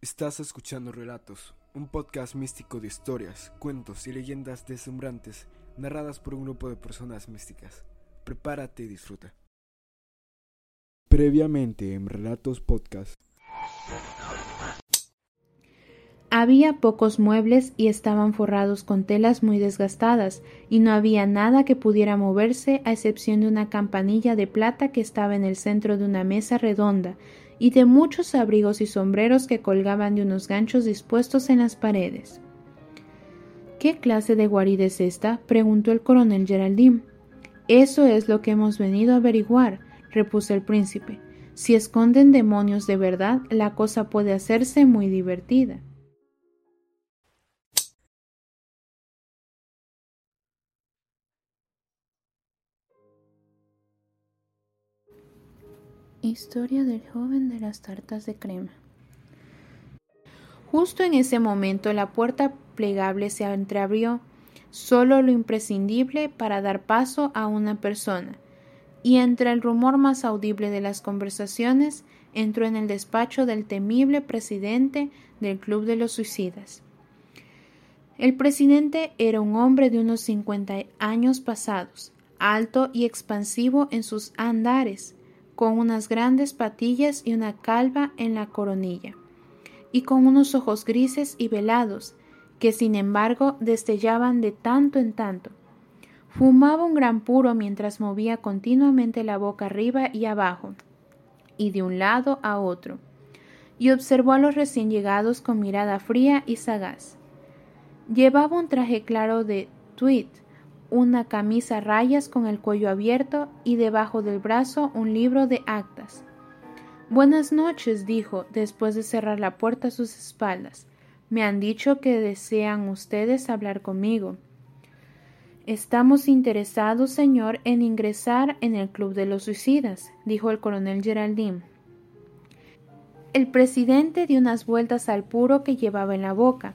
Estás escuchando Relatos, un podcast místico de historias, cuentos y leyendas deslumbrantes narradas por un grupo de personas místicas. Prepárate y disfruta. Previamente en Relatos Podcast. Había pocos muebles y estaban forrados con telas muy desgastadas, y no había nada que pudiera moverse a excepción de una campanilla de plata que estaba en el centro de una mesa redonda, y de muchos abrigos y sombreros que colgaban de unos ganchos dispuestos en las paredes. ¿Qué clase de guarida es esta? preguntó el coronel Geraldine. Eso es lo que hemos venido a averiguar, repuso el príncipe. Si esconden demonios de verdad, la cosa puede hacerse muy divertida. Historia del joven de las tartas de crema. Justo en ese momento la puerta plegable se entreabrió, solo lo imprescindible para dar paso a una persona, y entre el rumor más audible de las conversaciones entró en el despacho del temible presidente del Club de los Suicidas. El presidente era un hombre de unos cincuenta años pasados, alto y expansivo en sus andares, con unas grandes patillas y una calva en la coronilla, y con unos ojos grises y velados, que sin embargo destellaban de tanto en tanto. Fumaba un gran puro mientras movía continuamente la boca arriba y abajo, y de un lado a otro, y observó a los recién llegados con mirada fría y sagaz. Llevaba un traje claro de tweed, una camisa a rayas con el cuello abierto y debajo del brazo un libro de actas. Buenas noches, dijo, después de cerrar la puerta a sus espaldas. Me han dicho que desean ustedes hablar conmigo. Estamos interesados, señor, en ingresar en el Club de los Suicidas, dijo el coronel Geraldine. El presidente dio unas vueltas al puro que llevaba en la boca.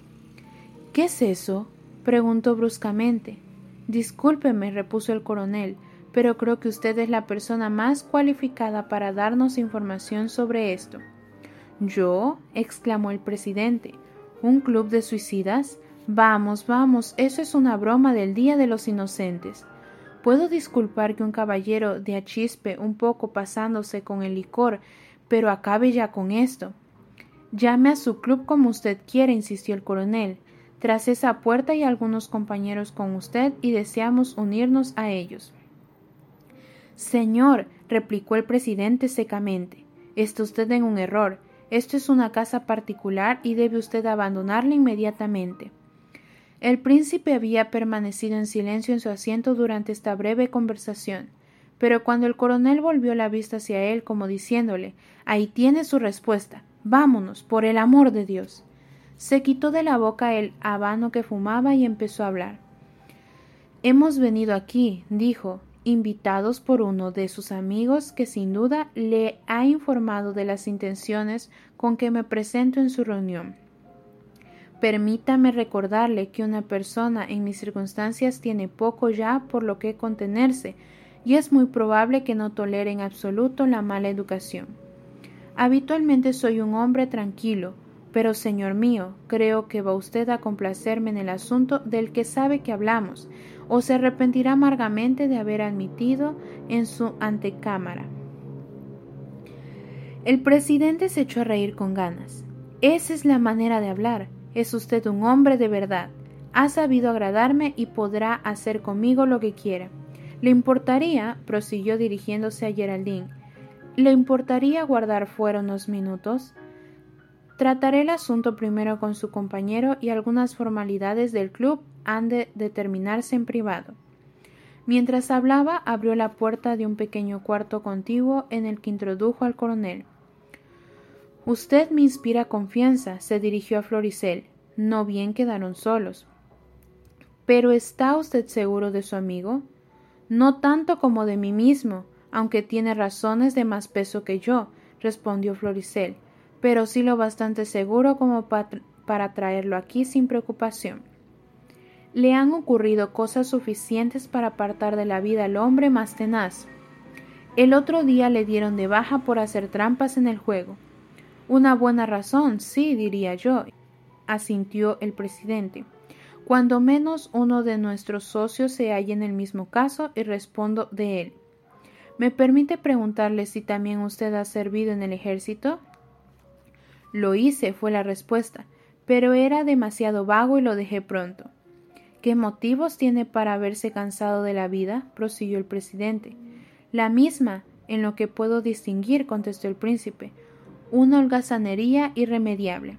¿Qué es eso? preguntó bruscamente. Discúlpeme, repuso el coronel, pero creo que usted es la persona más cualificada para darnos información sobre esto. ¿Yo? exclamó el presidente. ¿Un club de suicidas? Vamos, vamos, eso es una broma del Día de los Inocentes. Puedo disculpar que un caballero de achispe un poco pasándose con el licor, pero acabe ya con esto. Llame a su club como usted quiera, insistió el coronel. Tras esa puerta hay algunos compañeros con usted y deseamos unirnos a ellos. Señor, replicó el presidente secamente, está usted en un error. Esto es una casa particular y debe usted abandonarla inmediatamente. El príncipe había permanecido en silencio en su asiento durante esta breve conversación, pero cuando el coronel volvió la vista hacia él como diciéndole Ahí tiene su respuesta. Vámonos, por el amor de Dios. Se quitó de la boca el habano que fumaba y empezó a hablar. Hemos venido aquí, dijo, invitados por uno de sus amigos que sin duda le ha informado de las intenciones con que me presento en su reunión. Permítame recordarle que una persona en mis circunstancias tiene poco ya por lo que contenerse, y es muy probable que no tolere en absoluto la mala educación. Habitualmente soy un hombre tranquilo, pero, señor mío, creo que va usted a complacerme en el asunto del que sabe que hablamos, o se arrepentirá amargamente de haber admitido en su antecámara. El presidente se echó a reír con ganas. Esa es la manera de hablar. Es usted un hombre de verdad. Ha sabido agradarme y podrá hacer conmigo lo que quiera. ¿Le importaría, prosiguió dirigiéndose a Geraldine, ¿le importaría guardar fuera unos minutos? Trataré el asunto primero con su compañero y algunas formalidades del club han de determinarse en privado. Mientras hablaba, abrió la puerta de un pequeño cuarto contiguo en el que introdujo al coronel. Usted me inspira confianza, se dirigió a Floricel. No bien quedaron solos. ¿Pero está usted seguro de su amigo? No tanto como de mí mismo, aunque tiene razones de más peso que yo, respondió Floricel pero sí lo bastante seguro como para traerlo aquí sin preocupación. le han ocurrido cosas suficientes para apartar de la vida al hombre más tenaz. El otro día le dieron de baja por hacer trampas en el juego. Una buena razón, sí, diría yo, asintió el presidente. Cuando menos uno de nuestros socios se halla en el mismo caso y respondo de él. ¿Me permite preguntarle si también usted ha servido en el ejército? Lo hice, fue la respuesta, pero era demasiado vago y lo dejé pronto. ¿Qué motivos tiene para haberse cansado de la vida? prosiguió el presidente. La misma, en lo que puedo distinguir, contestó el príncipe, una holgazanería irremediable.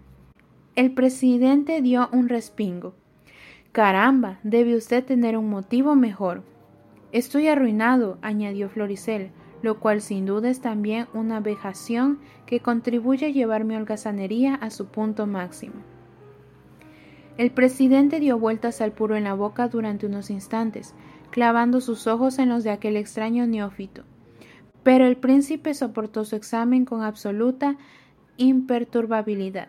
El presidente dio un respingo. Caramba, debe usted tener un motivo mejor. Estoy arruinado, añadió Floricel, lo cual sin duda es también una vejación que contribuye a llevar mi holgazanería a su punto máximo. El presidente dio vueltas al puro en la boca durante unos instantes, clavando sus ojos en los de aquel extraño neófito. Pero el príncipe soportó su examen con absoluta imperturbabilidad.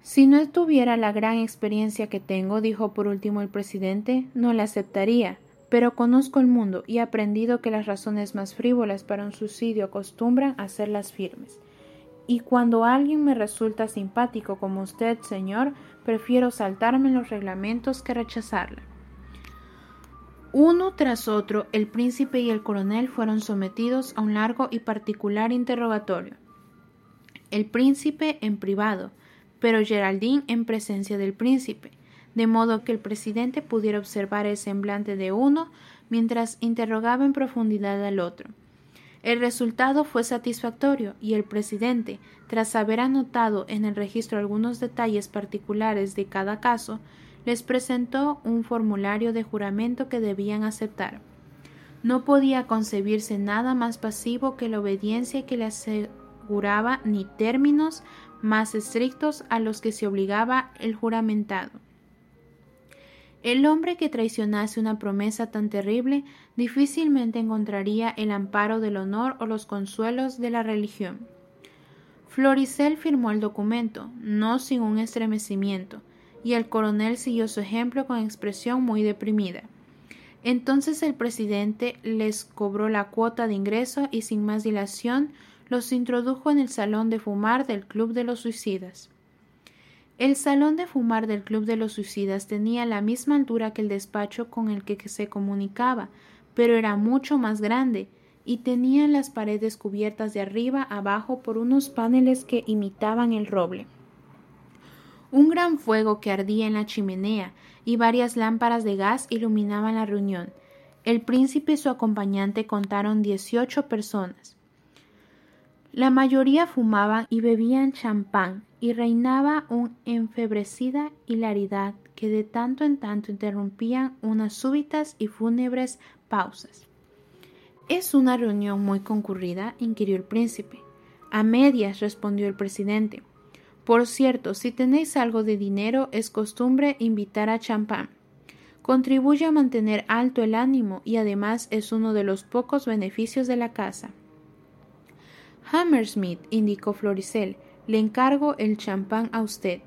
Si no tuviera la gran experiencia que tengo, dijo por último el presidente, no la aceptaría, pero conozco el mundo y he aprendido que las razones más frívolas para un suicidio acostumbran a ser las firmes. Y cuando alguien me resulta simpático como usted, señor, prefiero saltarme los reglamentos que rechazarla. Uno tras otro, el príncipe y el coronel fueron sometidos a un largo y particular interrogatorio. El príncipe en privado, pero Geraldine en presencia del príncipe, de modo que el presidente pudiera observar el semblante de uno mientras interrogaba en profundidad al otro. El resultado fue satisfactorio y el presidente, tras haber anotado en el registro algunos detalles particulares de cada caso, les presentó un formulario de juramento que debían aceptar. No podía concebirse nada más pasivo que la obediencia que le aseguraba ni términos más estrictos a los que se obligaba el juramentado. El hombre que traicionase una promesa tan terrible difícilmente encontraría el amparo del honor o los consuelos de la religión. Floricel firmó el documento, no sin un estremecimiento, y el coronel siguió su ejemplo con expresión muy deprimida. Entonces el presidente les cobró la cuota de ingreso y sin más dilación los introdujo en el salón de fumar del Club de los Suicidas. El salón de fumar del Club de los Suicidas tenía la misma altura que el despacho con el que se comunicaba, pero era mucho más grande y tenía las paredes cubiertas de arriba abajo por unos paneles que imitaban el roble. Un gran fuego que ardía en la chimenea y varias lámparas de gas iluminaban la reunión. El príncipe y su acompañante contaron dieciocho personas. La mayoría fumaban y bebían champán, y reinaba una enfebrecida hilaridad que de tanto en tanto interrumpían unas súbitas y fúnebres pausas. ¿Es una reunión muy concurrida? inquirió el príncipe. A medias, respondió el presidente. Por cierto, si tenéis algo de dinero, es costumbre invitar a champán. Contribuye a mantener alto el ánimo y además es uno de los pocos beneficios de la casa. Hammersmith, indicó Floricel, le encargo el champán a usted.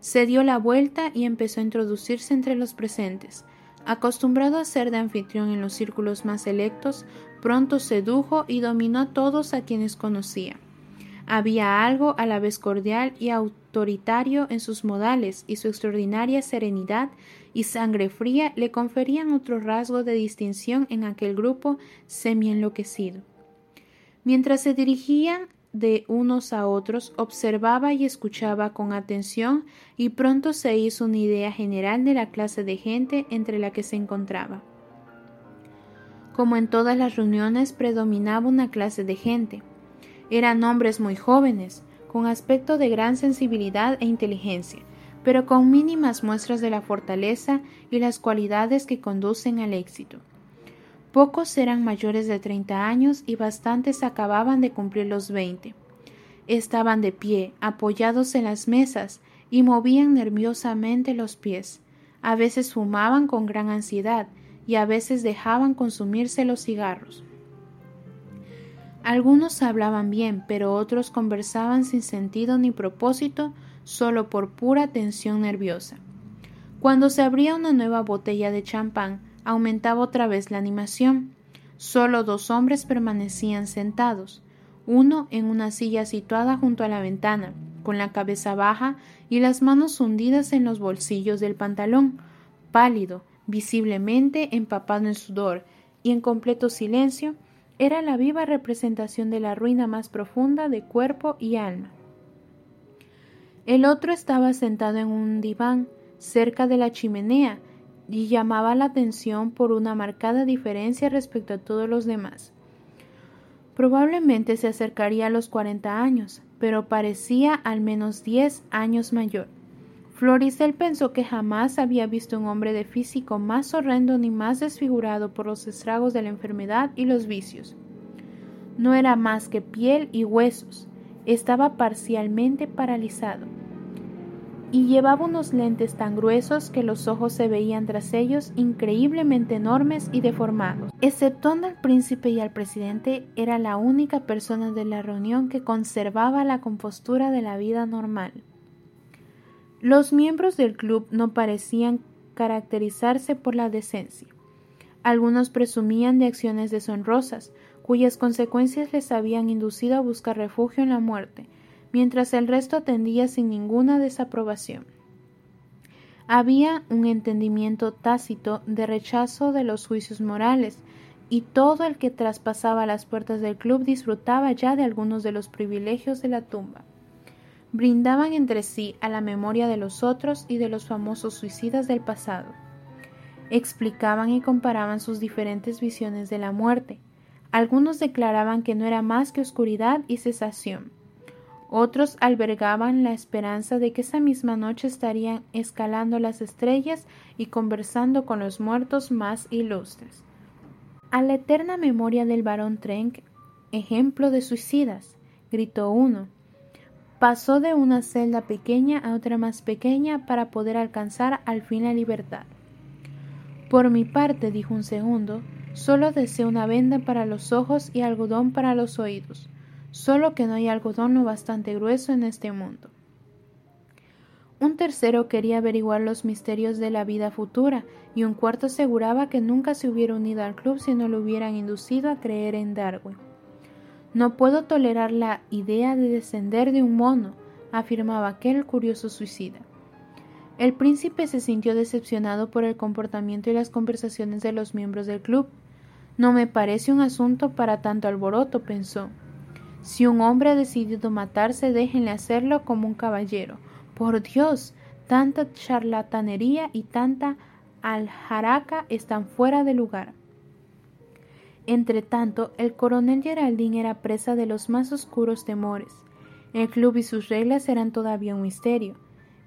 Se dio la vuelta y empezó a introducirse entre los presentes. Acostumbrado a ser de anfitrión en los círculos más selectos, pronto sedujo y dominó a todos a quienes conocía. Había algo a la vez cordial y autoritario en sus modales, y su extraordinaria serenidad y sangre fría le conferían otro rasgo de distinción en aquel grupo semi enloquecido. Mientras se dirigían de unos a otros, observaba y escuchaba con atención y pronto se hizo una idea general de la clase de gente entre la que se encontraba. Como en todas las reuniones predominaba una clase de gente. Eran hombres muy jóvenes, con aspecto de gran sensibilidad e inteligencia, pero con mínimas muestras de la fortaleza y las cualidades que conducen al éxito. Pocos eran mayores de treinta años y bastantes acababan de cumplir los veinte. Estaban de pie, apoyados en las mesas, y movían nerviosamente los pies. A veces fumaban con gran ansiedad y a veces dejaban consumirse los cigarros. Algunos hablaban bien, pero otros conversaban sin sentido ni propósito, solo por pura tensión nerviosa. Cuando se abría una nueva botella de champán, aumentaba otra vez la animación. Solo dos hombres permanecían sentados, uno en una silla situada junto a la ventana, con la cabeza baja y las manos hundidas en los bolsillos del pantalón, pálido, visiblemente empapado en sudor y en completo silencio, era la viva representación de la ruina más profunda de cuerpo y alma. El otro estaba sentado en un diván cerca de la chimenea y llamaba la atención por una marcada diferencia respecto a todos los demás. Probablemente se acercaría a los cuarenta años, pero parecía al menos diez años mayor. Floricel pensó que jamás había visto un hombre de físico más horrendo ni más desfigurado por los estragos de la enfermedad y los vicios. No era más que piel y huesos, estaba parcialmente paralizado y llevaba unos lentes tan gruesos que los ojos se veían tras ellos increíblemente enormes y deformados. Exceptuando al príncipe y al presidente, era la única persona de la reunión que conservaba la compostura de la vida normal. Los miembros del club no parecían caracterizarse por la decencia. Algunos presumían de acciones deshonrosas, cuyas consecuencias les habían inducido a buscar refugio en la muerte, mientras el resto atendía sin ninguna desaprobación. Había un entendimiento tácito de rechazo de los juicios morales, y todo el que traspasaba las puertas del club disfrutaba ya de algunos de los privilegios de la tumba. Brindaban entre sí a la memoria de los otros y de los famosos suicidas del pasado. Explicaban y comparaban sus diferentes visiones de la muerte. Algunos declaraban que no era más que oscuridad y cesación otros albergaban la esperanza de que esa misma noche estarían escalando las estrellas y conversando con los muertos más ilustres. A la eterna memoria del barón Trenck, ejemplo de suicidas, gritó uno. Pasó de una celda pequeña a otra más pequeña para poder alcanzar al fin la libertad. Por mi parte, dijo un segundo, solo deseo una venda para los ojos y algodón para los oídos solo que no hay algodón lo bastante grueso en este mundo. Un tercero quería averiguar los misterios de la vida futura, y un cuarto aseguraba que nunca se hubiera unido al club si no lo hubieran inducido a creer en Darwin. No puedo tolerar la idea de descender de un mono, afirmaba aquel curioso suicida. El príncipe se sintió decepcionado por el comportamiento y las conversaciones de los miembros del club. No me parece un asunto para tanto alboroto, pensó. Si un hombre ha decidido matarse, déjenle hacerlo como un caballero. Por Dios, tanta charlatanería y tanta aljaraca están fuera de lugar. Entretanto, el coronel Geraldine era presa de los más oscuros temores. El club y sus reglas eran todavía un misterio,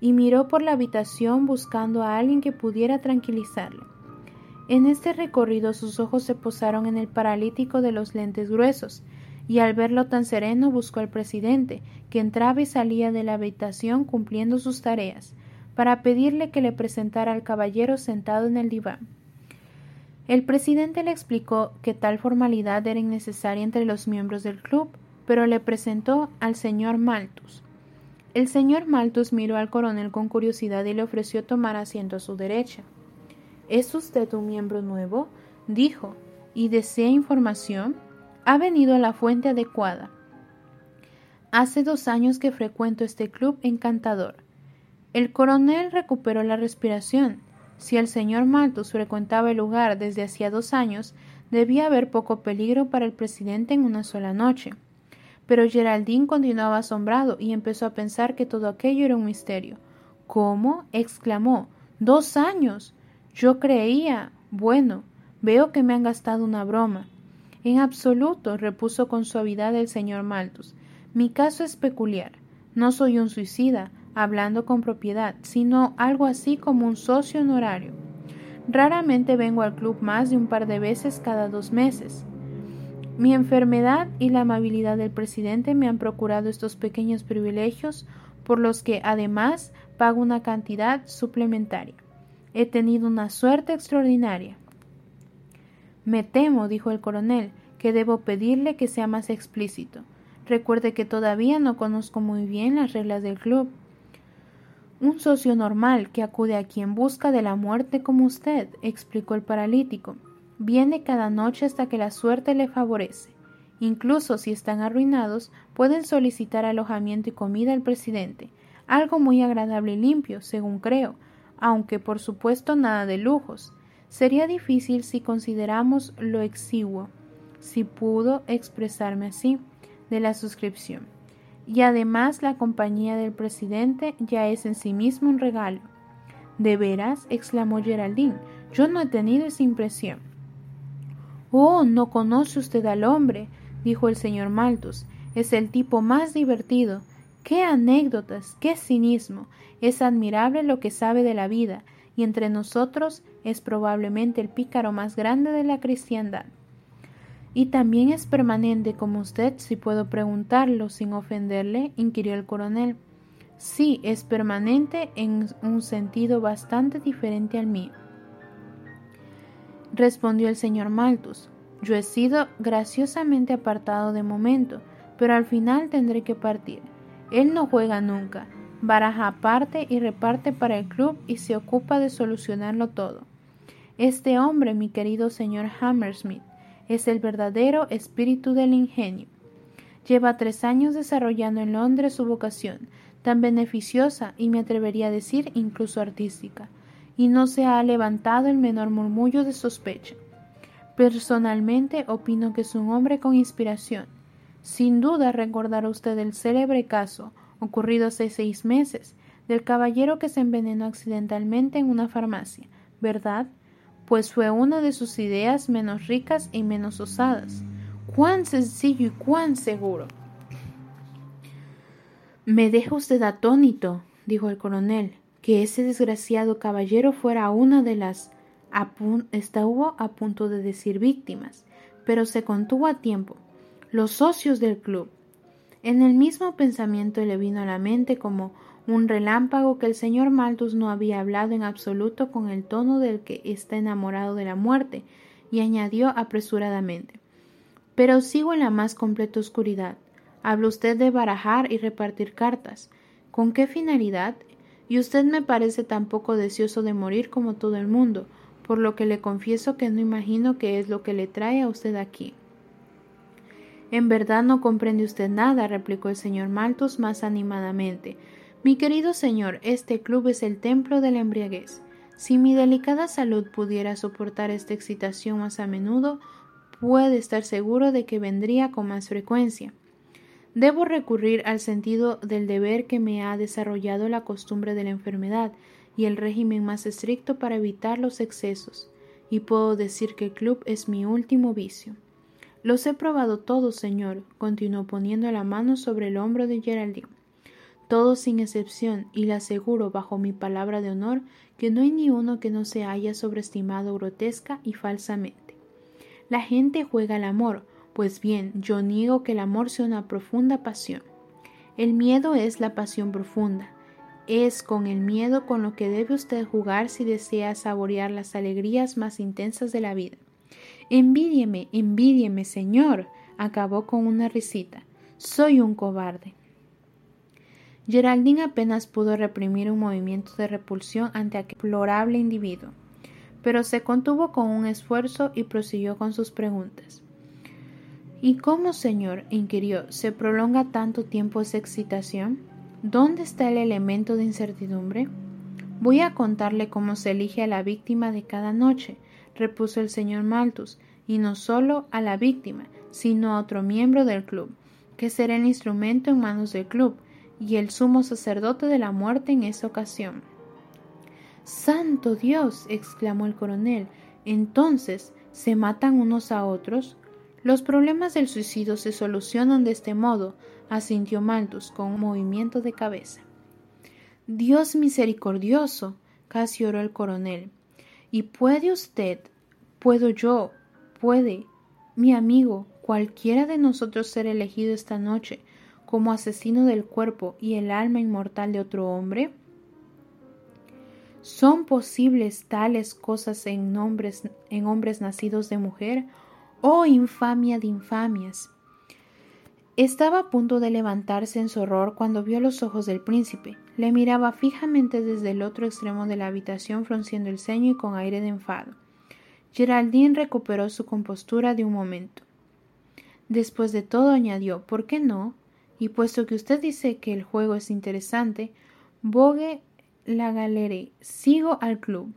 y miró por la habitación buscando a alguien que pudiera tranquilizarle. En este recorrido sus ojos se posaron en el paralítico de los lentes gruesos, y al verlo tan sereno buscó al presidente, que entraba y salía de la habitación cumpliendo sus tareas, para pedirle que le presentara al caballero sentado en el diván. El presidente le explicó que tal formalidad era innecesaria entre los miembros del club, pero le presentó al señor Malthus. El señor Malthus miró al coronel con curiosidad y le ofreció tomar asiento a su derecha. ¿Es usted un miembro nuevo? dijo. ¿Y desea información? Ha venido a la fuente adecuada. Hace dos años que frecuento este club encantador. El coronel recuperó la respiración. Si el señor Malthus frecuentaba el lugar desde hacía dos años, debía haber poco peligro para el presidente en una sola noche. Pero Geraldine continuaba asombrado y empezó a pensar que todo aquello era un misterio. ¿Cómo? exclamó. Dos años. Yo creía. Bueno, veo que me han gastado una broma. En absoluto, repuso con suavidad el señor Malthus. Mi caso es peculiar. No soy un suicida, hablando con propiedad, sino algo así como un socio honorario. Raramente vengo al club más de un par de veces cada dos meses. Mi enfermedad y la amabilidad del presidente me han procurado estos pequeños privilegios por los que además pago una cantidad suplementaria. He tenido una suerte extraordinaria. Me temo, dijo el coronel, que debo pedirle que sea más explícito. Recuerde que todavía no conozco muy bien las reglas del club. Un socio normal que acude aquí en busca de la muerte como usted, explicó el paralítico. Viene cada noche hasta que la suerte le favorece. Incluso si están arruinados, pueden solicitar alojamiento y comida al presidente, algo muy agradable y limpio, según creo, aunque por supuesto nada de lujos. Sería difícil si consideramos lo exiguo, si pudo expresarme así, de la suscripción. Y además la compañía del presidente ya es en sí mismo un regalo. ¿De veras? exclamó Geraldine. Yo no he tenido esa impresión. Oh, no conoce usted al hombre, dijo el señor Malthus. Es el tipo más divertido. Qué anécdotas, qué cinismo. Es admirable lo que sabe de la vida, y entre nosotros es probablemente el pícaro más grande de la cristiandad. ¿Y también es permanente como usted, si puedo preguntarlo sin ofenderle? inquirió el coronel. Sí, es permanente en un sentido bastante diferente al mío. Respondió el señor Malthus. Yo he sido graciosamente apartado de momento, pero al final tendré que partir. Él no juega nunca, baraja aparte y reparte para el club y se ocupa de solucionarlo todo. Este hombre, mi querido señor Hammersmith, es el verdadero espíritu del ingenio. Lleva tres años desarrollando en Londres su vocación, tan beneficiosa y me atrevería a decir incluso artística, y no se ha levantado el menor murmullo de sospecha. Personalmente opino que es un hombre con inspiración. Sin duda recordará usted el célebre caso ocurrido hace seis meses, del caballero que se envenenó accidentalmente en una farmacia, ¿verdad? Pues fue una de sus ideas menos ricas y menos osadas. ¡Cuán sencillo y cuán seguro! Me deja usted atónito, dijo el coronel, que ese desgraciado caballero fuera una de las estuvo a punto de decir víctimas, pero se contuvo a tiempo. Los socios del club, en el mismo pensamiento le vino a la mente como un relámpago que el señor Malthus no había hablado en absoluto con el tono del que está enamorado de la muerte, y añadió apresuradamente Pero sigo en la más completa oscuridad. Habla usted de barajar y repartir cartas. ¿Con qué finalidad? Y usted me parece tan poco deseoso de morir como todo el mundo, por lo que le confieso que no imagino qué es lo que le trae a usted aquí. En verdad no comprende usted nada, replicó el señor Malthus más animadamente. Mi querido señor, este club es el templo de la embriaguez. Si mi delicada salud pudiera soportar esta excitación más a menudo, puede estar seguro de que vendría con más frecuencia. Debo recurrir al sentido del deber que me ha desarrollado la costumbre de la enfermedad y el régimen más estricto para evitar los excesos, y puedo decir que el club es mi último vicio. Los he probado todos, señor, continuó poniendo la mano sobre el hombro de Geraldine. Todos sin excepción, y le aseguro bajo mi palabra de honor que no hay ni uno que no se haya sobreestimado grotesca y falsamente. La gente juega al amor, pues bien, yo niego que el amor sea una profunda pasión. El miedo es la pasión profunda. Es con el miedo con lo que debe usted jugar si desea saborear las alegrías más intensas de la vida. Envídieme, envídieme, señor, acabó con una risita. Soy un cobarde. Geraldine apenas pudo reprimir un movimiento de repulsión ante aquel deplorable individuo, pero se contuvo con un esfuerzo y prosiguió con sus preguntas. ¿Y cómo, señor? inquirió, ¿se prolonga tanto tiempo esa excitación? ¿Dónde está el elemento de incertidumbre? Voy a contarle cómo se elige a la víctima de cada noche, repuso el señor Malthus, y no solo a la víctima, sino a otro miembro del club, que será el instrumento en manos del club y el sumo sacerdote de la muerte en esa ocasión. Santo Dios. exclamó el coronel. Entonces, ¿se matan unos a otros? Los problemas del suicidio se solucionan de este modo, asintió Malthus con un movimiento de cabeza. Dios misericordioso, casi oró el coronel. ¿Y puede usted, puedo yo, puede, mi amigo, cualquiera de nosotros ser elegido esta noche como asesino del cuerpo y el alma inmortal de otro hombre? ¿Son posibles tales cosas en, hombres, en hombres nacidos de mujer? ¡Oh, infamia de infamias! Estaba a punto de levantarse en su horror cuando vio los ojos del príncipe, Le miraba fijamente desde el otro extremo de la habitación frunciendo el ceño y con aire de enfado. Geraldine recuperó su compostura de un momento. Después de todo, añadió, ¿por qué no? Y puesto que usted dice que el juego es interesante, bogue la galería. Sigo al club.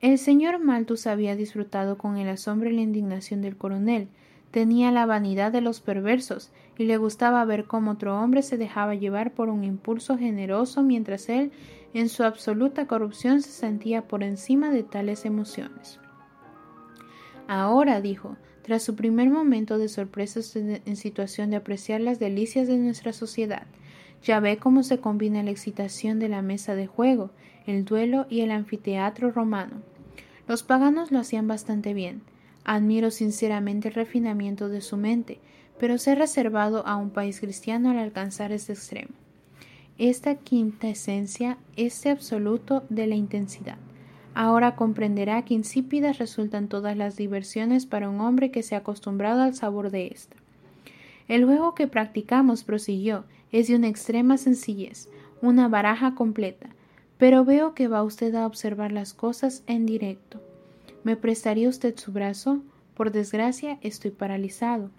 El señor Malthus había disfrutado con el asombro y la indignación del coronel. Tenía la vanidad de los perversos y le gustaba ver cómo otro hombre se dejaba llevar por un impulso generoso mientras él, en su absoluta corrupción, se sentía por encima de tales emociones. Ahora, dijo, tras su primer momento de sorpresa en situación de apreciar las delicias de nuestra sociedad, ya ve cómo se combina la excitación de la mesa de juego, el duelo y el anfiteatro romano. Los paganos lo hacían bastante bien. Admiro sinceramente el refinamiento de su mente, pero se ha reservado a un país cristiano al alcanzar este extremo. Esta quinta esencia, este absoluto de la intensidad. Ahora comprenderá que insípidas resultan todas las diversiones para un hombre que se ha acostumbrado al sabor de ésta. El juego que practicamos, prosiguió, es de una extrema sencillez, una baraja completa, pero veo que va usted a observar las cosas en directo. ¿Me prestaría usted su brazo? Por desgracia, estoy paralizado.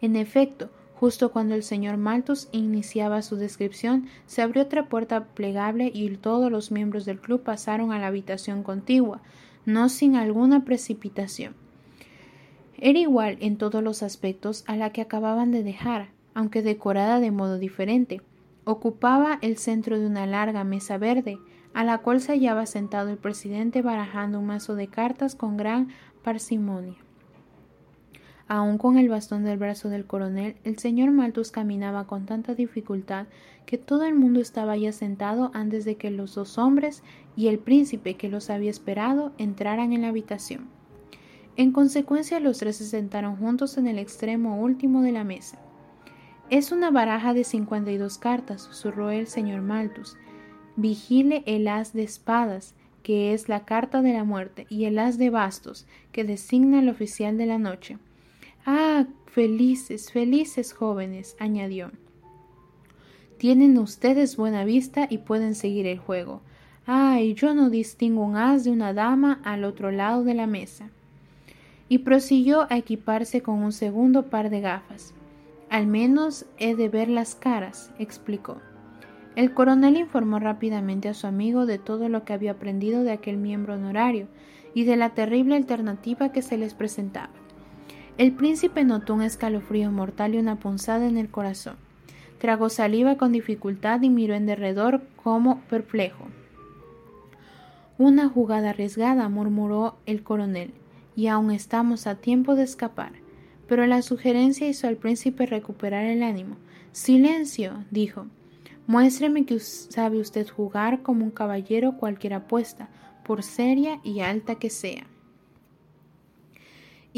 En efecto, justo cuando el señor Malthus iniciaba su descripción, se abrió otra puerta plegable y todos los miembros del club pasaron a la habitación contigua, no sin alguna precipitación. Era igual en todos los aspectos a la que acababan de dejar, aunque decorada de modo diferente. Ocupaba el centro de una larga mesa verde, a la cual se hallaba sentado el presidente barajando un mazo de cartas con gran parsimonia. Aun con el bastón del brazo del coronel, el señor Malthus caminaba con tanta dificultad que todo el mundo estaba ya sentado antes de que los dos hombres y el príncipe que los había esperado entraran en la habitación. En consecuencia, los tres se sentaron juntos en el extremo último de la mesa. Es una baraja de cincuenta y dos cartas, susurró el señor Malthus. Vigile el as de espadas, que es la carta de la muerte, y el as de bastos, que designa el oficial de la noche. Ah, felices, felices jóvenes, añadió. Tienen ustedes buena vista y pueden seguir el juego. Ay, yo no distingo un as de una dama al otro lado de la mesa. Y prosiguió a equiparse con un segundo par de gafas. Al menos he de ver las caras, explicó. El coronel informó rápidamente a su amigo de todo lo que había aprendido de aquel miembro honorario y de la terrible alternativa que se les presentaba. El príncipe notó un escalofrío mortal y una punzada en el corazón. Tragó saliva con dificultad y miró en derredor como perplejo. Una jugada arriesgada, murmuró el coronel, y aún estamos a tiempo de escapar pero la sugerencia hizo al príncipe recuperar el ánimo. Silencio, dijo. Muéstreme que sabe usted jugar como un caballero cualquier apuesta, por seria y alta que sea.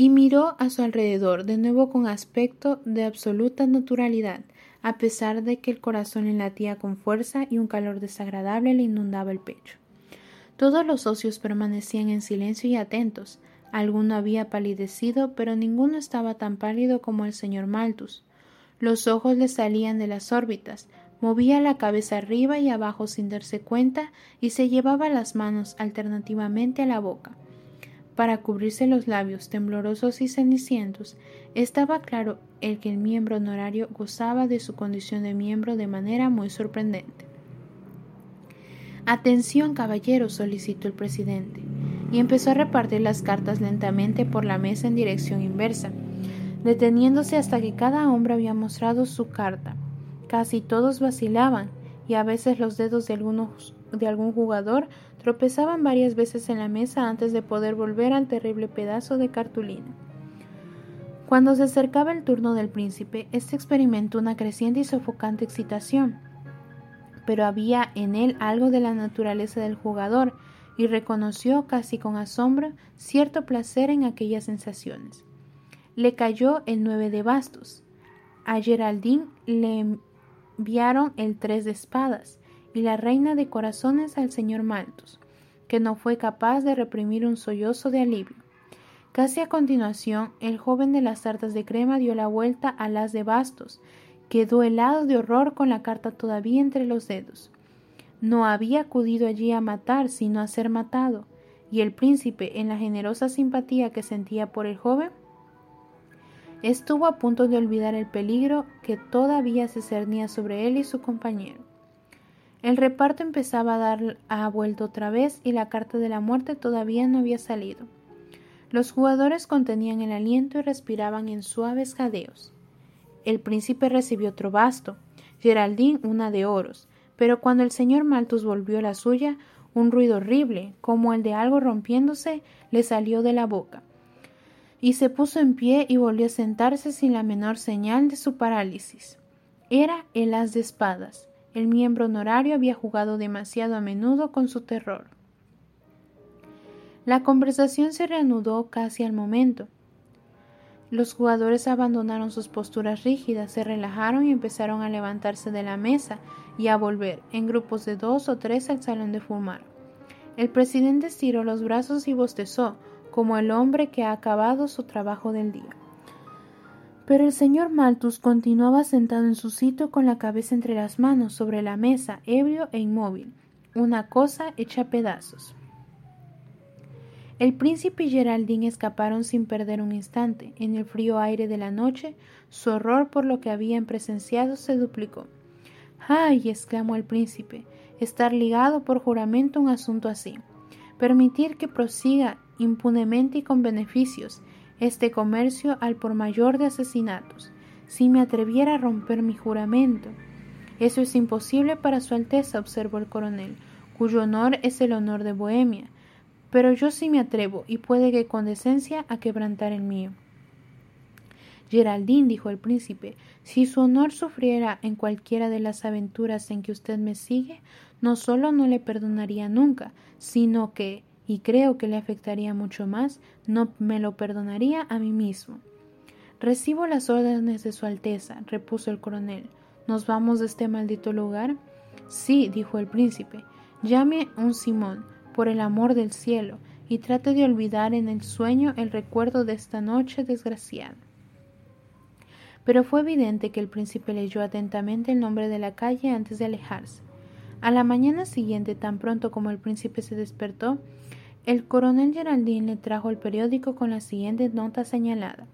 Y miró a su alrededor, de nuevo con aspecto de absoluta naturalidad, a pesar de que el corazón le latía con fuerza y un calor desagradable le inundaba el pecho. Todos los socios permanecían en silencio y atentos, Alguno había palidecido, pero ninguno estaba tan pálido como el señor Malthus. Los ojos le salían de las órbitas, movía la cabeza arriba y abajo sin darse cuenta y se llevaba las manos alternativamente a la boca. Para cubrirse los labios temblorosos y cenicientos, estaba claro el que el miembro honorario gozaba de su condición de miembro de manera muy sorprendente. Atención, caballero, solicitó el presidente y empezó a repartir las cartas lentamente por la mesa en dirección inversa, deteniéndose hasta que cada hombre había mostrado su carta. Casi todos vacilaban, y a veces los dedos de, algunos, de algún jugador tropezaban varias veces en la mesa antes de poder volver al terrible pedazo de cartulina. Cuando se acercaba el turno del príncipe, éste experimentó una creciente y sofocante excitación, pero había en él algo de la naturaleza del jugador, y reconoció casi con asombro cierto placer en aquellas sensaciones. Le cayó el nueve de bastos. A Geraldine le enviaron el tres de espadas y la reina de corazones al señor Malthus, que no fue capaz de reprimir un sollozo de alivio. Casi a continuación, el joven de las tartas de crema dio la vuelta a las de bastos, quedó helado de horror con la carta todavía entre los dedos. No había acudido allí a matar, sino a ser matado, y el príncipe, en la generosa simpatía que sentía por el joven, estuvo a punto de olvidar el peligro que todavía se cernía sobre él y su compañero. El reparto empezaba a dar a vuelta otra vez y la carta de la muerte todavía no había salido. Los jugadores contenían el aliento y respiraban en suaves jadeos. El príncipe recibió otro basto, Geraldine una de oros, pero cuando el señor Malthus volvió la suya, un ruido horrible, como el de algo rompiéndose, le salió de la boca. Y se puso en pie y volvió a sentarse sin la menor señal de su parálisis. Era el as de espadas. El miembro honorario había jugado demasiado a menudo con su terror. La conversación se reanudó casi al momento. Los jugadores abandonaron sus posturas rígidas, se relajaron y empezaron a levantarse de la mesa y a volver, en grupos de dos o tres, al salón de fumar. El presidente estiró los brazos y bostezó, como el hombre que ha acabado su trabajo del día. Pero el señor Malthus continuaba sentado en su sitio con la cabeza entre las manos sobre la mesa, ebrio e inmóvil, una cosa hecha pedazos. El príncipe y Geraldine escaparon sin perder un instante. En el frío aire de la noche, su horror por lo que habían presenciado se duplicó. ¡Ay! exclamó el príncipe, estar ligado por juramento a un asunto así. Permitir que prosiga impunemente y con beneficios, este comercio al por mayor de asesinatos, si me atreviera a romper mi juramento. Eso es imposible para Su Alteza, observó el coronel, cuyo honor es el honor de Bohemia, pero yo sí me atrevo, y puede que con decencia a quebrantar el mío. Geraldine, dijo el príncipe, si su honor sufriera en cualquiera de las aventuras en que usted me sigue, no solo no le perdonaría nunca, sino que, y creo que le afectaría mucho más, no me lo perdonaría a mí mismo. Recibo las órdenes de Su Alteza, repuso el coronel. ¿Nos vamos de este maldito lugar? Sí, dijo el príncipe. Llame un Simón, por el amor del cielo, y trate de olvidar en el sueño el recuerdo de esta noche desgraciada. Pero fue evidente que el príncipe leyó atentamente el nombre de la calle antes de alejarse. A la mañana siguiente, tan pronto como el príncipe se despertó, el coronel Geraldine le trajo el periódico con la siguiente nota señalada.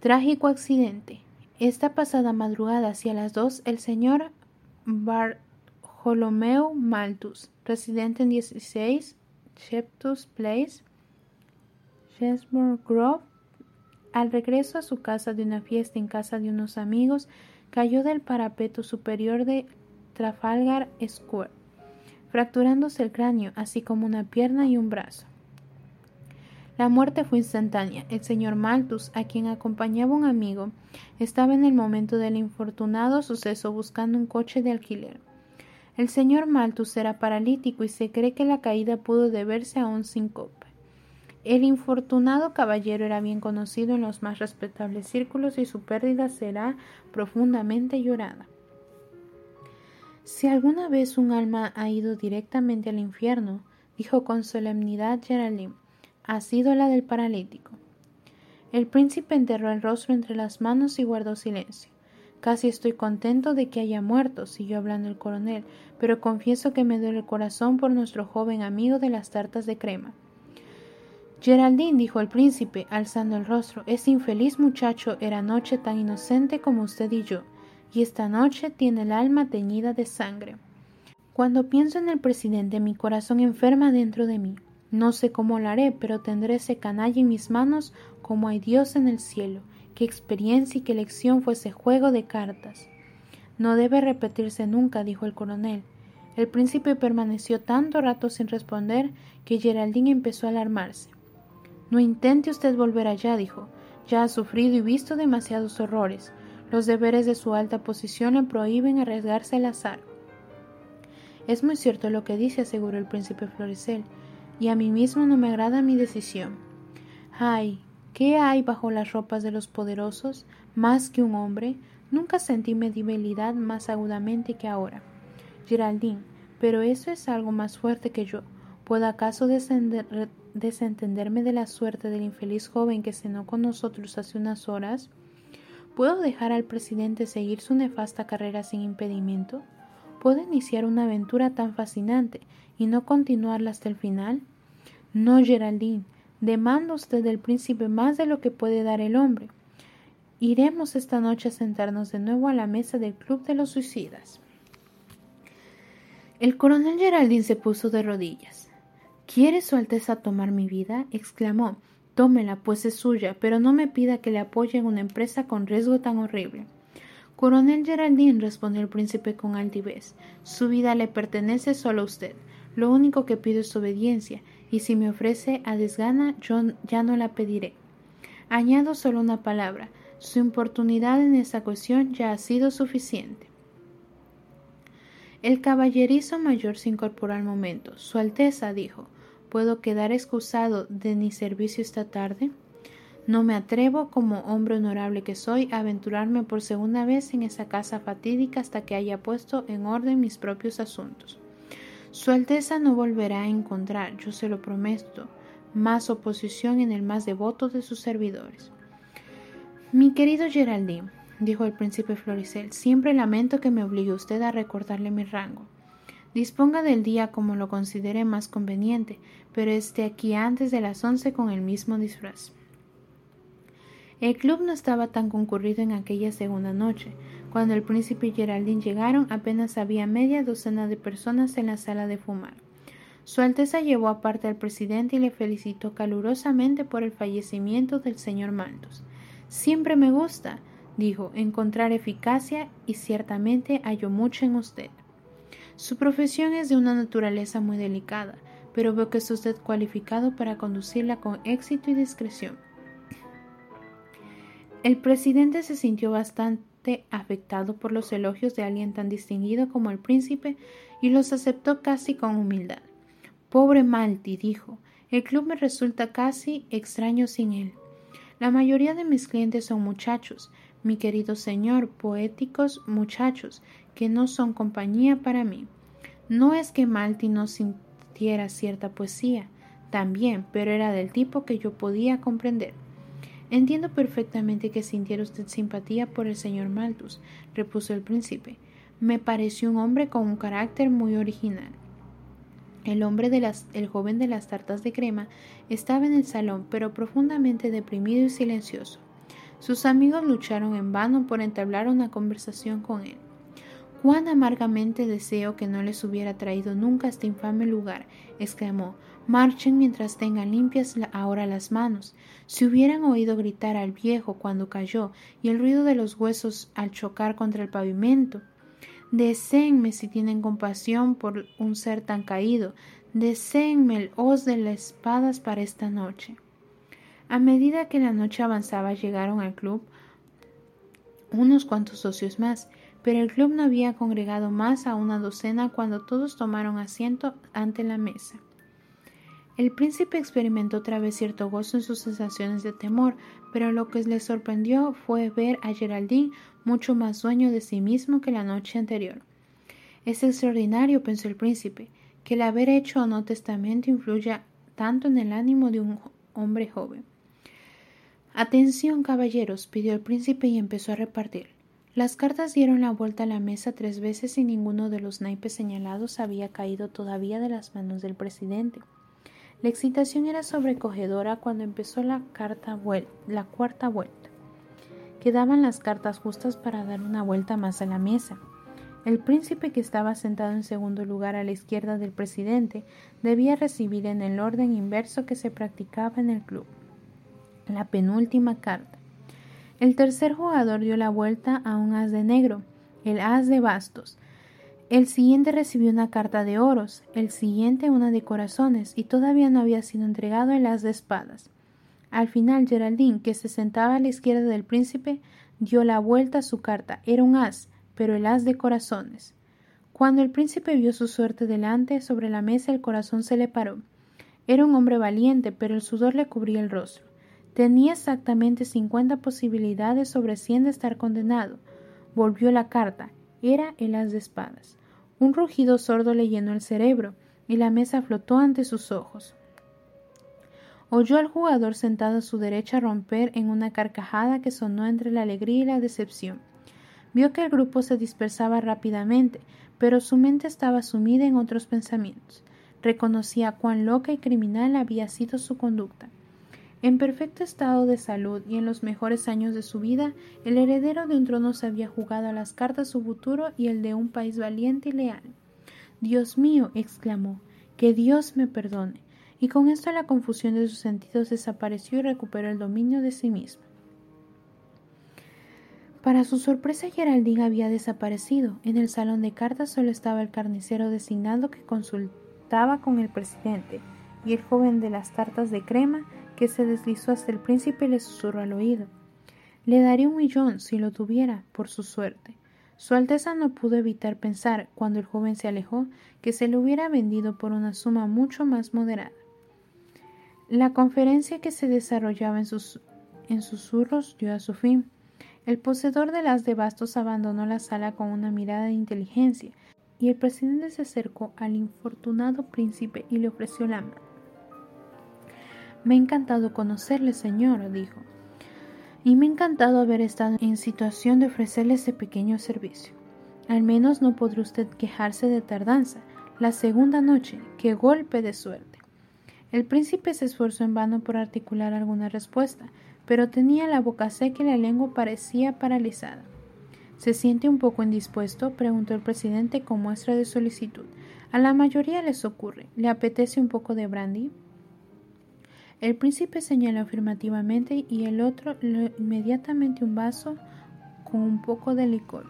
Trágico accidente. Esta pasada madrugada hacia las dos, el señor Bartolomeu Malthus, residente en 16 Sheptus Place, Shesmore Grove, al regreso a su casa de una fiesta en casa de unos amigos, cayó del parapeto superior de Trafalgar Square fracturándose el cráneo, así como una pierna y un brazo. La muerte fue instantánea. El señor Malthus, a quien acompañaba un amigo, estaba en el momento del infortunado suceso buscando un coche de alquiler. El señor Malthus era paralítico y se cree que la caída pudo deberse a un síncope. El infortunado caballero era bien conocido en los más respetables círculos y su pérdida será profundamente llorada. Si alguna vez un alma ha ido directamente al infierno, dijo con solemnidad Geraldine, ha sido la del paralítico. El príncipe enterró el rostro entre las manos y guardó silencio. Casi estoy contento de que haya muerto, siguió hablando el coronel, pero confieso que me duele el corazón por nuestro joven amigo de las tartas de crema. Geraldine, dijo el príncipe, alzando el rostro, ese infeliz muchacho era noche tan inocente como usted y yo y esta noche tiene el alma teñida de sangre. Cuando pienso en el presidente, mi corazón enferma dentro de mí. No sé cómo lo haré, pero tendré ese canalla en mis manos como hay Dios en el cielo. Qué experiencia y qué lección fue ese juego de cartas. No debe repetirse nunca, dijo el coronel. El príncipe permaneció tanto rato sin responder que Geraldine empezó a alarmarse. No intente usted volver allá, dijo. Ya ha sufrido y visto demasiados horrores. Los deberes de su alta posición le prohíben arriesgarse al azar. Es muy cierto lo que dice, aseguró el príncipe Florecel, y a mí mismo no me agrada mi decisión. Ay, ¿qué hay bajo las ropas de los poderosos? Más que un hombre, nunca sentí mi debilidad más agudamente que ahora. Geraldine, pero eso es algo más fuerte que yo. ¿Puedo acaso desentenderme de la suerte del infeliz joven que cenó con nosotros hace unas horas? ¿Puedo dejar al presidente seguir su nefasta carrera sin impedimento? ¿Puedo iniciar una aventura tan fascinante y no continuarla hasta el final? No, Geraldine, demanda usted del príncipe más de lo que puede dar el hombre. Iremos esta noche a sentarnos de nuevo a la mesa del Club de los Suicidas. El coronel Geraldine se puso de rodillas. ¿Quiere Su Alteza tomar mi vida? exclamó. Tómela, pues es suya, pero no me pida que le apoye en una empresa con riesgo tan horrible. Coronel Geraldine, respondió el príncipe con altivez, su vida le pertenece solo a usted. Lo único que pido es obediencia, y si me ofrece a desgana, yo ya no la pediré. Añado solo una palabra. Su importunidad en esta cuestión ya ha sido suficiente. El caballerizo mayor se incorporó al momento. Su Alteza dijo ¿Puedo quedar excusado de mi servicio esta tarde? No me atrevo, como hombre honorable que soy, a aventurarme por segunda vez en esa casa fatídica hasta que haya puesto en orden mis propios asuntos. Su Alteza no volverá a encontrar, yo se lo prometo, más oposición en el más devoto de sus servidores. Mi querido Geraldine, dijo el príncipe Floricel, siempre lamento que me obligue usted a recordarle mi rango. Disponga del día como lo considere más conveniente, pero esté aquí antes de las once con el mismo disfraz. El club no estaba tan concurrido en aquella segunda noche. Cuando el príncipe y Geraldine llegaron, apenas había media docena de personas en la sala de fumar. Su Alteza llevó aparte al presidente y le felicitó calurosamente por el fallecimiento del señor Maltos. Siempre me gusta, dijo, encontrar eficacia y ciertamente hallo mucho en usted. Su profesión es de una naturaleza muy delicada, pero veo que es usted cualificado para conducirla con éxito y discreción. El presidente se sintió bastante afectado por los elogios de alguien tan distinguido como el príncipe y los aceptó casi con humildad. Pobre Malti, dijo, el club me resulta casi extraño sin él. La mayoría de mis clientes son muchachos, mi querido señor, poéticos muchachos, que no son compañía para mí. No es que Malti no sintiera cierta poesía, también, pero era del tipo que yo podía comprender. Entiendo perfectamente que sintiera usted simpatía por el señor Malthus, repuso el príncipe. Me pareció un hombre con un carácter muy original. El hombre de las, el joven de las tartas de crema estaba en el salón, pero profundamente deprimido y silencioso. Sus amigos lucharon en vano por entablar una conversación con él. Cuán amargamente deseo que no les hubiera traído nunca a este infame lugar, exclamó. Marchen mientras tengan limpias ahora las manos. Si hubieran oído gritar al viejo cuando cayó y el ruido de los huesos al chocar contra el pavimento. Deseenme si tienen compasión por un ser tan caído. Deseenme el hoz de las espadas para esta noche. A medida que la noche avanzaba llegaron al club unos cuantos socios más, pero el club no había congregado más a una docena cuando todos tomaron asiento ante la mesa. El príncipe experimentó otra vez cierto gozo en sus sensaciones de temor, pero lo que le sorprendió fue ver a Geraldine mucho más dueño de sí mismo que la noche anterior. Es extraordinario, pensó el príncipe, que el haber hecho o no testamento influya tanto en el ánimo de un hombre joven. Atención, caballeros, pidió el príncipe y empezó a repartir. Las cartas dieron la vuelta a la mesa tres veces y ninguno de los naipes señalados había caído todavía de las manos del presidente. La excitación era sobrecogedora cuando empezó la, la cuarta vuelta. Quedaban las cartas justas para dar una vuelta más a la mesa. El príncipe que estaba sentado en segundo lugar a la izquierda del presidente debía recibir en el orden inverso que se practicaba en el club la penúltima carta. El tercer jugador dio la vuelta a un as de negro, el as de bastos. El siguiente recibió una carta de oros, el siguiente una de corazones, y todavía no había sido entregado el as de espadas. Al final, Geraldine, que se sentaba a la izquierda del príncipe, dio la vuelta a su carta. Era un as, pero el as de corazones. Cuando el príncipe vio su suerte delante, sobre la mesa el corazón se le paró. Era un hombre valiente, pero el sudor le cubría el rostro. Tenía exactamente cincuenta posibilidades sobre cien de estar condenado. Volvió la carta. Era el as de espadas. Un rugido sordo le llenó el cerebro, y la mesa flotó ante sus ojos. Oyó al jugador sentado a su derecha romper en una carcajada que sonó entre la alegría y la decepción. Vio que el grupo se dispersaba rápidamente, pero su mente estaba sumida en otros pensamientos. Reconocía cuán loca y criminal había sido su conducta. En perfecto estado de salud y en los mejores años de su vida, el heredero de un trono se había jugado a las cartas su futuro y el de un país valiente y leal. Dios mío, exclamó, que Dios me perdone. Y con esto la confusión de sus sentidos desapareció y recuperó el dominio de sí mismo. Para su sorpresa, Geraldine había desaparecido. En el salón de cartas solo estaba el carnicero designado que consultaba con el presidente y el joven de las tartas de crema que se deslizó hasta el príncipe y le susurró al oído. Le daría un millón si lo tuviera, por su suerte. Su Alteza no pudo evitar pensar, cuando el joven se alejó, que se le hubiera vendido por una suma mucho más moderada. La conferencia que se desarrollaba en, sus, en susurros dio a su fin. El poseedor de las de bastos abandonó la sala con una mirada de inteligencia, y el presidente se acercó al infortunado príncipe y le ofreció la mano. Me ha encantado conocerle, señor, dijo, y me ha encantado haber estado en situación de ofrecerle ese pequeño servicio. Al menos no podrá usted quejarse de tardanza. La segunda noche, qué golpe de suerte. El príncipe se esforzó en vano por articular alguna respuesta, pero tenía la boca seca y la lengua parecía paralizada. ¿Se siente un poco indispuesto? preguntó el presidente con muestra de solicitud. A la mayoría les ocurre. ¿Le apetece un poco de brandy? El príncipe señaló afirmativamente y el otro inmediatamente un vaso con un poco de licor.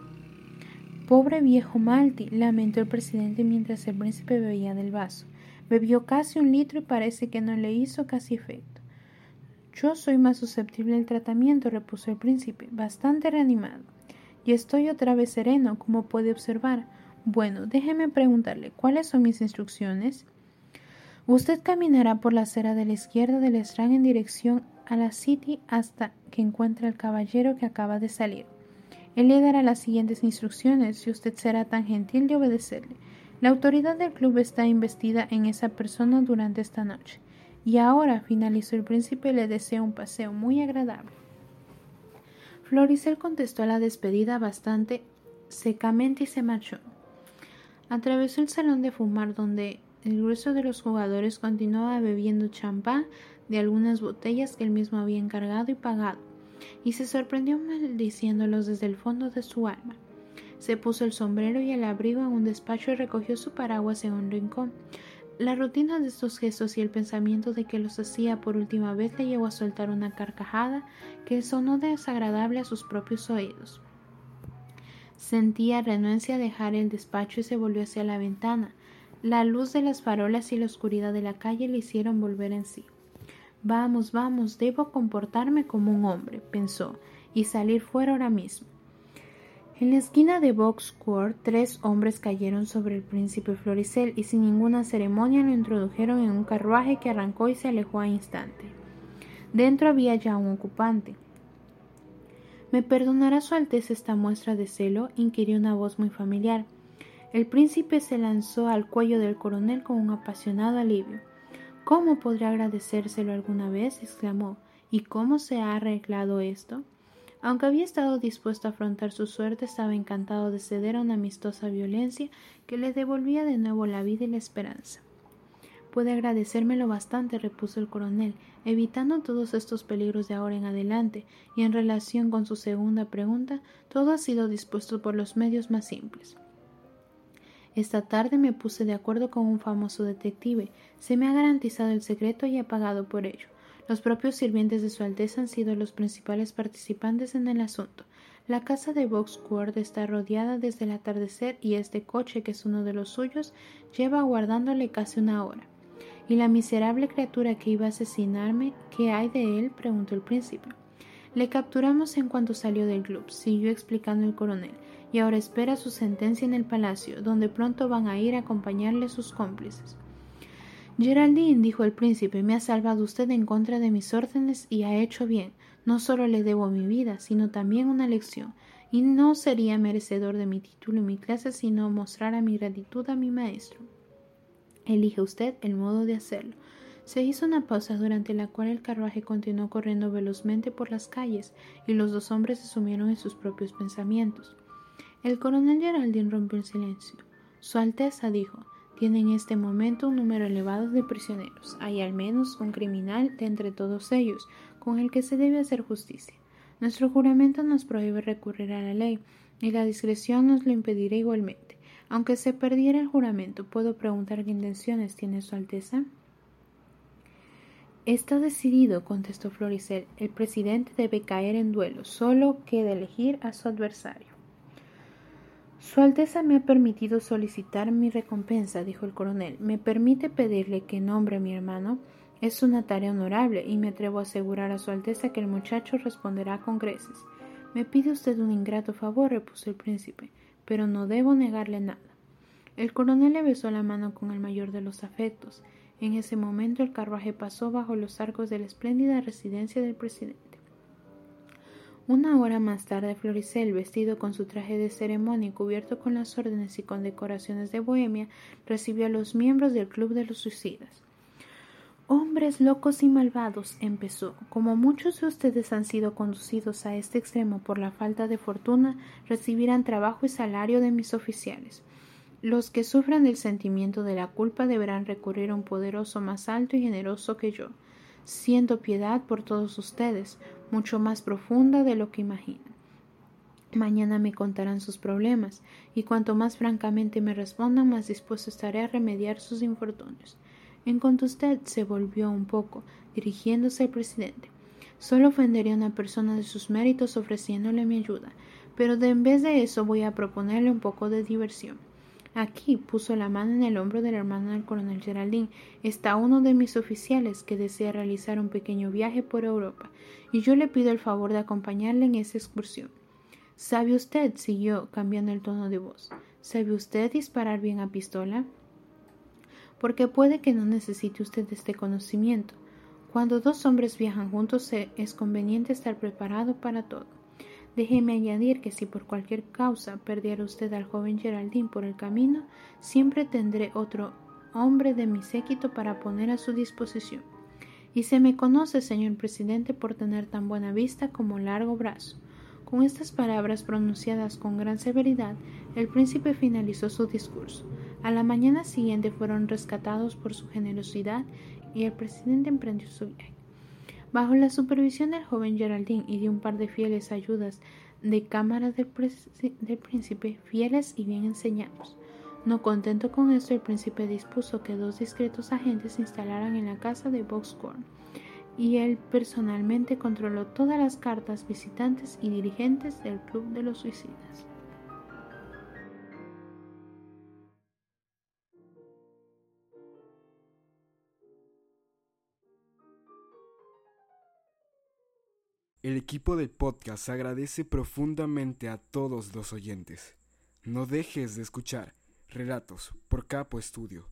Pobre viejo Malti, lamentó el presidente mientras el príncipe bebía del vaso. Bebió casi un litro y parece que no le hizo casi efecto. Yo soy más susceptible al tratamiento, repuso el príncipe, bastante reanimado. Y estoy otra vez sereno, como puede observar. Bueno, déjeme preguntarle, ¿cuáles son mis instrucciones? Usted caminará por la acera de la izquierda del Strand en dirección a la City hasta que encuentre al caballero que acaba de salir. Él le dará las siguientes instrucciones y usted será tan gentil de obedecerle. La autoridad del club está investida en esa persona durante esta noche. Y ahora, finalizó el príncipe, le deseo un paseo muy agradable. Floricel contestó a la despedida bastante secamente y se marchó. Atravesó el salón de fumar donde el grueso de los jugadores continuaba bebiendo champán de algunas botellas que él mismo había encargado y pagado, y se sorprendió maldiciéndolos desde el fondo de su alma. Se puso el sombrero y el abrigo en un despacho y recogió su paraguas en un rincón. La rutina de estos gestos y el pensamiento de que los hacía por última vez le llevó a soltar una carcajada que sonó desagradable a sus propios oídos. Sentía renuencia a dejar el despacho y se volvió hacia la ventana. La luz de las farolas y la oscuridad de la calle le hicieron volver en sí. Vamos, vamos, debo comportarme como un hombre, pensó, y salir fuera ahora mismo. En la esquina de Box Court, tres hombres cayeron sobre el príncipe Floricel y sin ninguna ceremonia lo introdujeron en un carruaje que arrancó y se alejó a instante. Dentro había ya un ocupante. ¿Me perdonará Su Alteza esta muestra de celo? inquirió una voz muy familiar. El príncipe se lanzó al cuello del coronel con un apasionado alivio. ¿Cómo podré agradecérselo alguna vez? exclamó. ¿Y cómo se ha arreglado esto? Aunque había estado dispuesto a afrontar su suerte, estaba encantado de ceder a una amistosa violencia que le devolvía de nuevo la vida y la esperanza. Puede agradecérmelo bastante, repuso el coronel, evitando todos estos peligros de ahora en adelante, y en relación con su segunda pregunta, todo ha sido dispuesto por los medios más simples. Esta tarde me puse de acuerdo con un famoso detective. Se me ha garantizado el secreto y he pagado por ello. Los propios sirvientes de Su Alteza han sido los principales participantes en el asunto. La casa de Boxcourt está rodeada desde el atardecer y este coche, que es uno de los suyos, lleva aguardándole casi una hora. ¿Y la miserable criatura que iba a asesinarme? ¿Qué hay de él? preguntó el príncipe. Le capturamos en cuanto salió del club, siguió explicando el coronel y ahora espera su sentencia en el palacio, donde pronto van a ir a acompañarle sus cómplices. Geraldine, dijo el príncipe, me ha salvado usted en contra de mis órdenes y ha hecho bien. No solo le debo mi vida, sino también una lección, y no sería merecedor de mi título y mi clase si no mostrara mi gratitud a mi maestro. Elige usted el modo de hacerlo. Se hizo una pausa durante la cual el carruaje continuó corriendo velozmente por las calles y los dos hombres se sumieron en sus propios pensamientos. El coronel Geraldine rompió el silencio. Su Alteza dijo, tiene en este momento un número elevado de prisioneros. Hay al menos un criminal de entre todos ellos con el que se debe hacer justicia. Nuestro juramento nos prohíbe recurrir a la ley y la discreción nos lo impedirá igualmente. Aunque se perdiera el juramento, ¿puedo preguntar qué intenciones tiene Su Alteza? Está decidido, contestó Floricel. El presidente debe caer en duelo. Solo queda elegir a su adversario. Su Alteza me ha permitido solicitar mi recompensa, dijo el coronel. ¿Me permite pedirle que nombre a mi hermano? Es una tarea honorable y me atrevo a asegurar a Su Alteza que el muchacho responderá con creces. Me pide usted un ingrato favor, repuso el príncipe, pero no debo negarle nada. El coronel le besó la mano con el mayor de los afectos. En ese momento el carruaje pasó bajo los arcos de la espléndida residencia del presidente. Una hora más tarde, Floricel, vestido con su traje de ceremonia y cubierto con las órdenes y condecoraciones de Bohemia, recibió a los miembros del Club de los Suicidas. Hombres locos y malvados, empezó. Como muchos de ustedes han sido conducidos a este extremo por la falta de fortuna, recibirán trabajo y salario de mis oficiales. Los que sufran del sentimiento de la culpa deberán recurrir a un poderoso más alto y generoso que yo. Siento piedad por todos ustedes, mucho más profunda de lo que imaginan. Mañana me contarán sus problemas, y cuanto más francamente me respondan, más dispuesto estaré a remediar sus infortunios. En cuanto usted se volvió un poco, dirigiéndose al presidente. Solo ofendería a una persona de sus méritos ofreciéndole mi ayuda, pero de en vez de eso voy a proponerle un poco de diversión. Aquí puso la mano en el hombro del hermano del coronel Geraldine. Está uno de mis oficiales que desea realizar un pequeño viaje por Europa, y yo le pido el favor de acompañarle en esa excursión. ¿Sabe usted? siguió cambiando el tono de voz. ¿Sabe usted disparar bien a pistola? Porque puede que no necesite usted este conocimiento. Cuando dos hombres viajan juntos es conveniente estar preparado para todo. Déjeme añadir que si por cualquier causa perdiera usted al joven Geraldine por el camino, siempre tendré otro hombre de mi séquito para poner a su disposición. Y se me conoce, señor presidente, por tener tan buena vista como largo brazo. Con estas palabras pronunciadas con gran severidad, el príncipe finalizó su discurso. A la mañana siguiente fueron rescatados por su generosidad y el presidente emprendió su viaje. Bajo la supervisión del joven Geraldine y de un par de fieles ayudas de cámara del, del, príncipe, fieles y bien enseñados. No contento con esto, el príncipe dispuso que dos discretos agentes se instalaran en la casa de Boxcorn, y él personalmente controló todas las cartas, visitantes y dirigentes del Club de los Suicidas. El equipo del podcast agradece profundamente a todos los oyentes. No dejes de escuchar Relatos por Capo Estudio.